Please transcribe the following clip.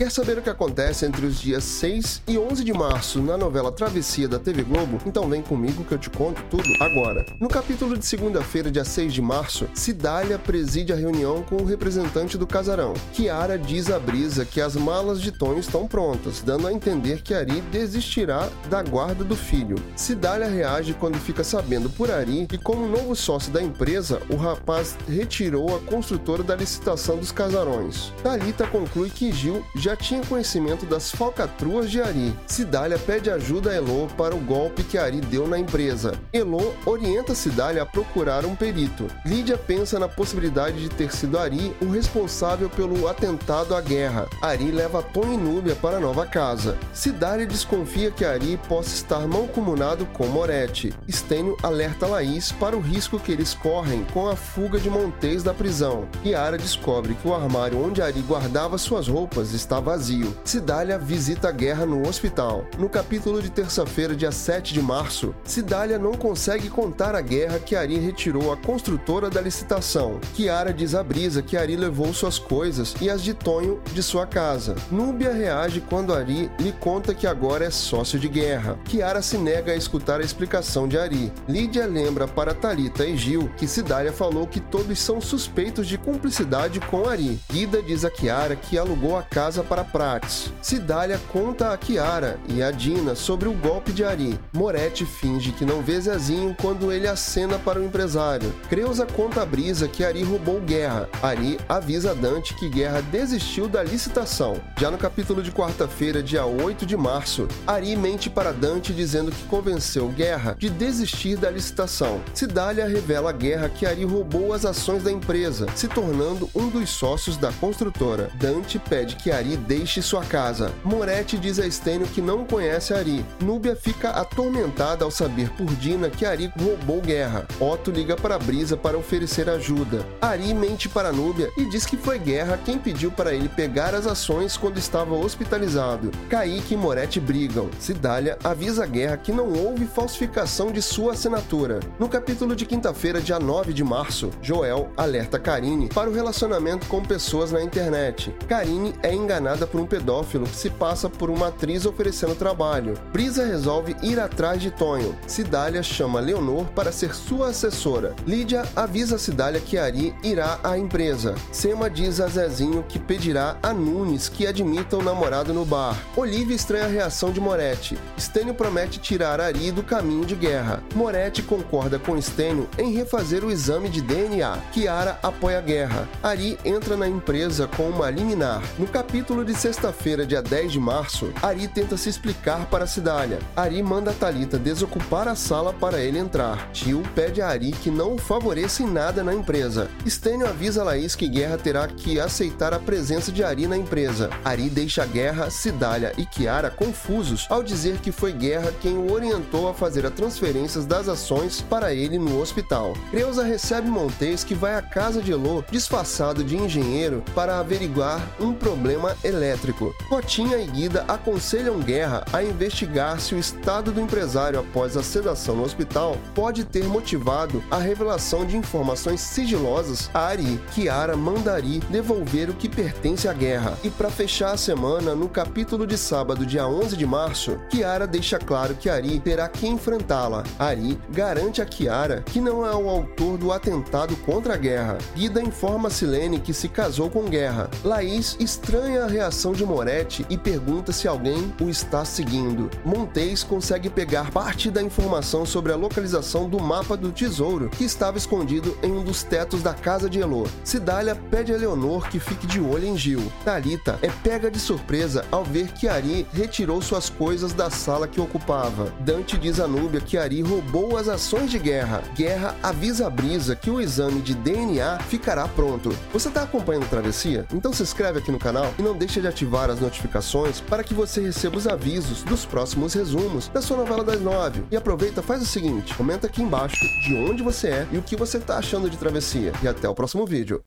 Quer saber o que acontece entre os dias 6 e 11 de março na novela Travessia da TV Globo? Então vem comigo que eu te conto tudo agora. No capítulo de segunda-feira, dia 6 de março, Cidália preside a reunião com o representante do casarão. Kiara diz a Brisa que as malas de Tonho estão prontas, dando a entender que Ari desistirá da guarda do filho. Cidália reage quando fica sabendo por Ari que, como novo sócio da empresa, o rapaz retirou a construtora da licitação dos casarões. Talita conclui que Gil já já tinha conhecimento das falcatruas de Ari. Cidália pede ajuda a Elo para o golpe que Ari deu na empresa. Elo orienta Cidália a procurar um perito. Lídia pensa na possibilidade de ter sido Ari o responsável pelo atentado à guerra. Ari leva Tom e Núbia para a nova casa. Cidália desconfia que Ari possa estar mancomunado com Moretti. Stênio alerta Laís para o risco que eles correm com a fuga de Montes da prisão. Yara descobre que o armário onde Ari guardava suas roupas está vazio. Cidália visita a guerra no hospital. No capítulo de terça-feira, dia 7 de março, Cidália não consegue contar a guerra que Ari retirou a construtora da licitação. Kiara diz a Brisa que Ari levou suas coisas e as de Tonho de sua casa. Núbia reage quando Ari lhe conta que agora é sócio de guerra. Kiara se nega a escutar a explicação de Ari. Lídia lembra para Talita e Gil que Cidália falou que todos são suspeitos de cumplicidade com Ari. Guida diz a Kiara que alugou a casa para Prates. Cidália conta a Kiara e a Dina sobre o golpe de Ari. Moretti finge que não vê Zezinho quando ele acena para o empresário. Creuza conta a Brisa que Ari roubou Guerra. Ari avisa Dante que Guerra desistiu da licitação. Já no capítulo de quarta-feira, dia 8 de março, Ari mente para Dante dizendo que convenceu Guerra de desistir da licitação. Cidália revela a Guerra que Ari roubou as ações da empresa, se tornando um dos sócios da construtora. Dante pede que Ari deixe sua casa. Moretti diz a Stênio que não conhece Ari. Núbia fica atormentada ao saber por Dina que Ari roubou Guerra. Otto liga para Brisa para oferecer ajuda. Ari mente para Núbia e diz que foi Guerra quem pediu para ele pegar as ações quando estava hospitalizado. Kaique e Moretti brigam. Cidália avisa Guerra que não houve falsificação de sua assinatura. No capítulo de quinta-feira, dia 9 de março, Joel alerta Karine para o relacionamento com pessoas na internet. Karine é enganada por um pedófilo que se passa por uma atriz oferecendo trabalho. Brisa resolve ir atrás de Tonho. Cidália chama Leonor para ser sua assessora. Lídia avisa Cidália que Ari irá à empresa. Sema diz a Zezinho que pedirá a Nunes que admita o namorado no bar. Olivia estranha a reação de Moretti. Stênio promete tirar Ari do caminho de guerra. Moretti concorda com Stênio em refazer o exame de DNA. Kiara apoia a guerra. Ari entra na empresa com uma liminar. No capítulo capítulo de sexta-feira, dia 10 de março, Ari tenta se explicar para Cidália. Ari manda Talita desocupar a sala para ele entrar. Tio pede a Ari que não o favoreça em nada na empresa. Stênio avisa Laís que Guerra terá que aceitar a presença de Ari na empresa. Ari deixa Guerra, Cidália e Kiara confusos ao dizer que foi Guerra quem o orientou a fazer as transferências das ações para ele no hospital. Creuza recebe Montes que vai à casa de Elo disfarçado de engenheiro para averiguar um problema elétrico. Cotinha e Guida aconselham Guerra a investigar se o estado do empresário após a sedação no hospital pode ter motivado a revelação de informações sigilosas a Ari. Kiara mandaria devolver o que pertence à Guerra. E para fechar a semana, no capítulo de sábado, dia 11 de março, Kiara deixa claro que Ari terá que enfrentá-la. Ari garante a Kiara que não é o autor do atentado contra a Guerra. Guida informa Silene que se casou com Guerra. Laís estranha a reação de Moretti e pergunta se alguém o está seguindo. Montes consegue pegar parte da informação sobre a localização do mapa do tesouro que estava escondido em um dos tetos da casa de Elo. Cidália pede a Leonor que fique de olho em Gil. Talita é pega de surpresa ao ver que Ari retirou suas coisas da sala que ocupava. Dante diz a Núbia que Ari roubou as ações de Guerra. Guerra avisa a Brisa que o exame de DNA ficará pronto. Você está acompanhando a travessia? Então se inscreve aqui no canal e não deixe de ativar as notificações para que você receba os avisos dos próximos resumos da sua novela das nove. E aproveita, faz o seguinte, comenta aqui embaixo de onde você é e o que você está achando de Travessia. E até o próximo vídeo.